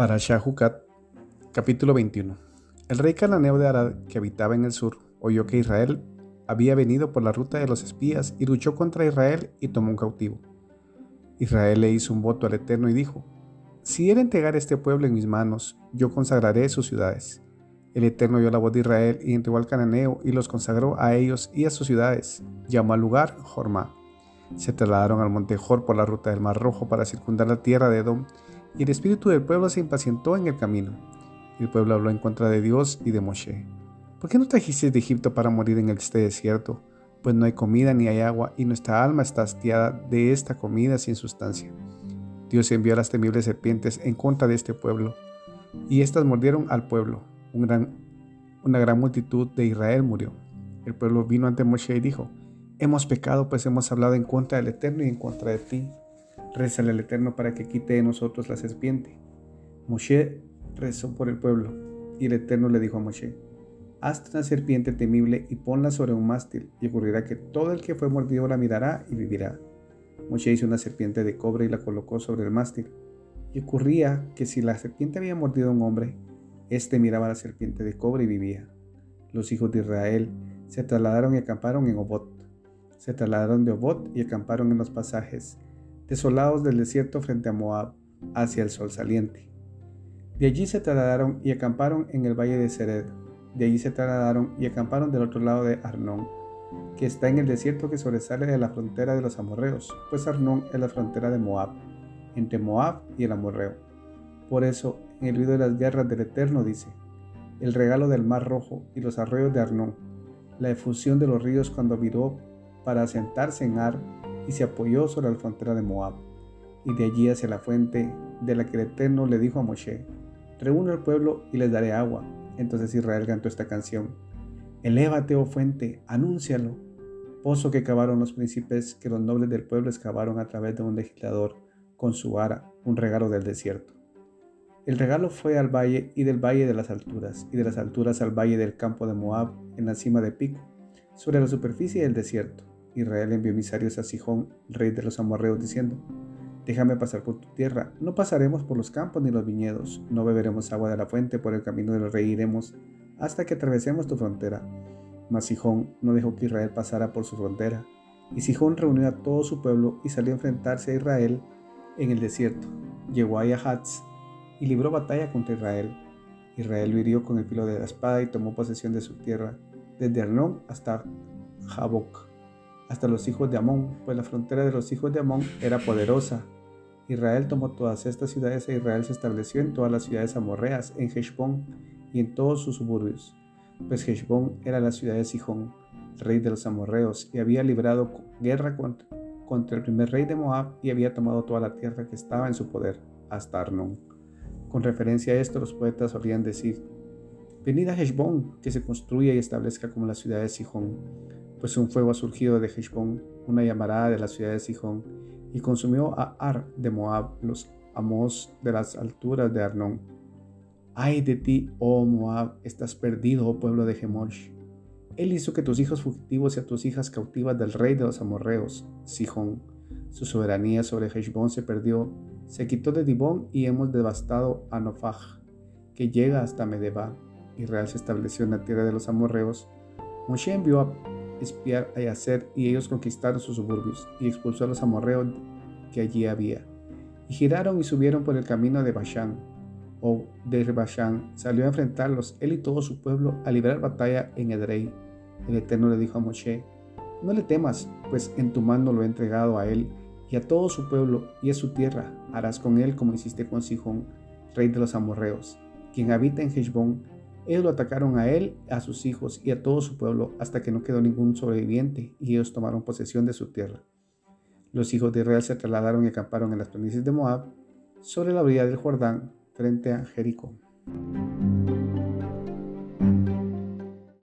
Para Shahukat, capítulo 21. El rey cananeo de Arad, que habitaba en el sur, oyó que Israel había venido por la ruta de los espías y luchó contra Israel y tomó un cautivo. Israel le hizo un voto al Eterno y dijo, Si él entregar este pueblo en mis manos, yo consagraré sus ciudades. El Eterno oyó la voz de Israel y entregó al cananeo y los consagró a ellos y a sus ciudades. Llamó al lugar Jormá. Se trasladaron al monte Jor por la ruta del Mar Rojo para circundar la tierra de Edom y el espíritu del pueblo se impacientó en el camino. El pueblo habló en contra de Dios y de Moshe. ¿Por qué no trajiste de Egipto para morir en este desierto? Pues no hay comida ni hay agua, y nuestra alma está hastiada de esta comida sin sustancia. Dios envió a las temibles serpientes en contra de este pueblo, y éstas mordieron al pueblo. una gran multitud de Israel murió. El pueblo vino ante Moshe y dijo, Hemos pecado, pues hemos hablado en contra del Eterno y en contra de ti. Rézale al Eterno para que quite de nosotros la serpiente. Moshe rezó por el pueblo, y el Eterno le dijo a Moshe, Hazte una serpiente temible y ponla sobre un mástil, y ocurrirá que todo el que fue mordido la mirará y vivirá. Moshe hizo una serpiente de cobre y la colocó sobre el mástil. Y ocurría que si la serpiente había mordido a un hombre, éste miraba a la serpiente de cobre y vivía. Los hijos de Israel se trasladaron y acamparon en Obot. Se trasladaron de Obot y acamparon en los pasajes desolados del desierto frente a Moab, hacia el sol saliente. De allí se trasladaron y acamparon en el valle de Sered. De allí se trasladaron y acamparon del otro lado de Arnón, que está en el desierto que sobresale de la frontera de los amorreos, pues Arnón es la frontera de Moab, entre Moab y el amorreo. Por eso, en el ruido de las guerras del Eterno dice, el regalo del mar rojo y los arroyos de Arnón, la efusión de los ríos cuando viró para asentarse en Ar y se apoyó sobre la frontera de Moab, y de allí hacia la fuente de la que el Eterno le dijo a Moshe, reúne al pueblo y les daré agua. Entonces Israel cantó esta canción, Elévate, oh fuente, anúncialo, pozo que cavaron los príncipes, que los nobles del pueblo excavaron a través de un legislador con su ara, un regalo del desierto. El regalo fue al valle y del valle de las alturas, y de las alturas al valle del campo de Moab, en la cima de Pico, sobre la superficie del desierto. Israel envió emisarios a Sijón, rey de los amorreos, diciendo, Déjame pasar por tu tierra, no pasaremos por los campos ni los viñedos, no beberemos agua de la fuente, por el camino del rey iremos, hasta que atravesemos tu frontera. Mas Sijón no dejó que Israel pasara por su frontera, y Sijón reunió a todo su pueblo y salió a enfrentarse a Israel en el desierto. Llegó a Yahatz y libró batalla contra Israel. Israel lo hirió con el filo de la espada y tomó posesión de su tierra, desde Arnón hasta Jaboc hasta los hijos de Amón, pues la frontera de los hijos de Amón era poderosa. Israel tomó todas estas ciudades e Israel se estableció en todas las ciudades amorreas, en Heshbón y en todos sus suburbios, pues Heshbón era la ciudad de Sihón, rey de los amorreos, y había librado guerra contra, el primer rey de Moab y había tomado toda la tierra que estaba en su poder, hasta Arnón. Con referencia a esto, los poetas solían decir, Venid a Heshbón, que se construya y establezca como la ciudad de Sihón pues un fuego ha surgido de Heshbon, una llamarada de la ciudad de Sihón, y consumió a Ar de Moab, los amos de las alturas de Arnón. Ay de ti, oh Moab, estás perdido, oh pueblo de Gemosh. Él hizo que tus hijos fugitivos y a tus hijas cautivas del rey de los amorreos, Sihón. Su soberanía sobre Heshbon se perdió, se quitó de Dibón y hemos devastado a Nofaj, que llega hasta Medeba. Israel se estableció en la tierra de los amorreos. Moshe envió a espiar a Yacer y ellos conquistaron sus suburbios y expulsó a los amorreos que allí había. Y giraron y subieron por el camino de Bashán, o de Bashán, salió a enfrentarlos él y todo su pueblo a librar batalla en Edrei. El Eterno le dijo a Moshe, no le temas, pues en tu mano lo he entregado a él y a todo su pueblo y a su tierra. Harás con él como hiciste con Sihón, rey de los amorreos, quien habita en Heshbón, ellos lo atacaron a él, a sus hijos y a todo su pueblo hasta que no quedó ningún sobreviviente y ellos tomaron posesión de su tierra. Los hijos de Israel se trasladaron y acamparon en las planicies de Moab, sobre la orilla del Jordán, frente a Jericó.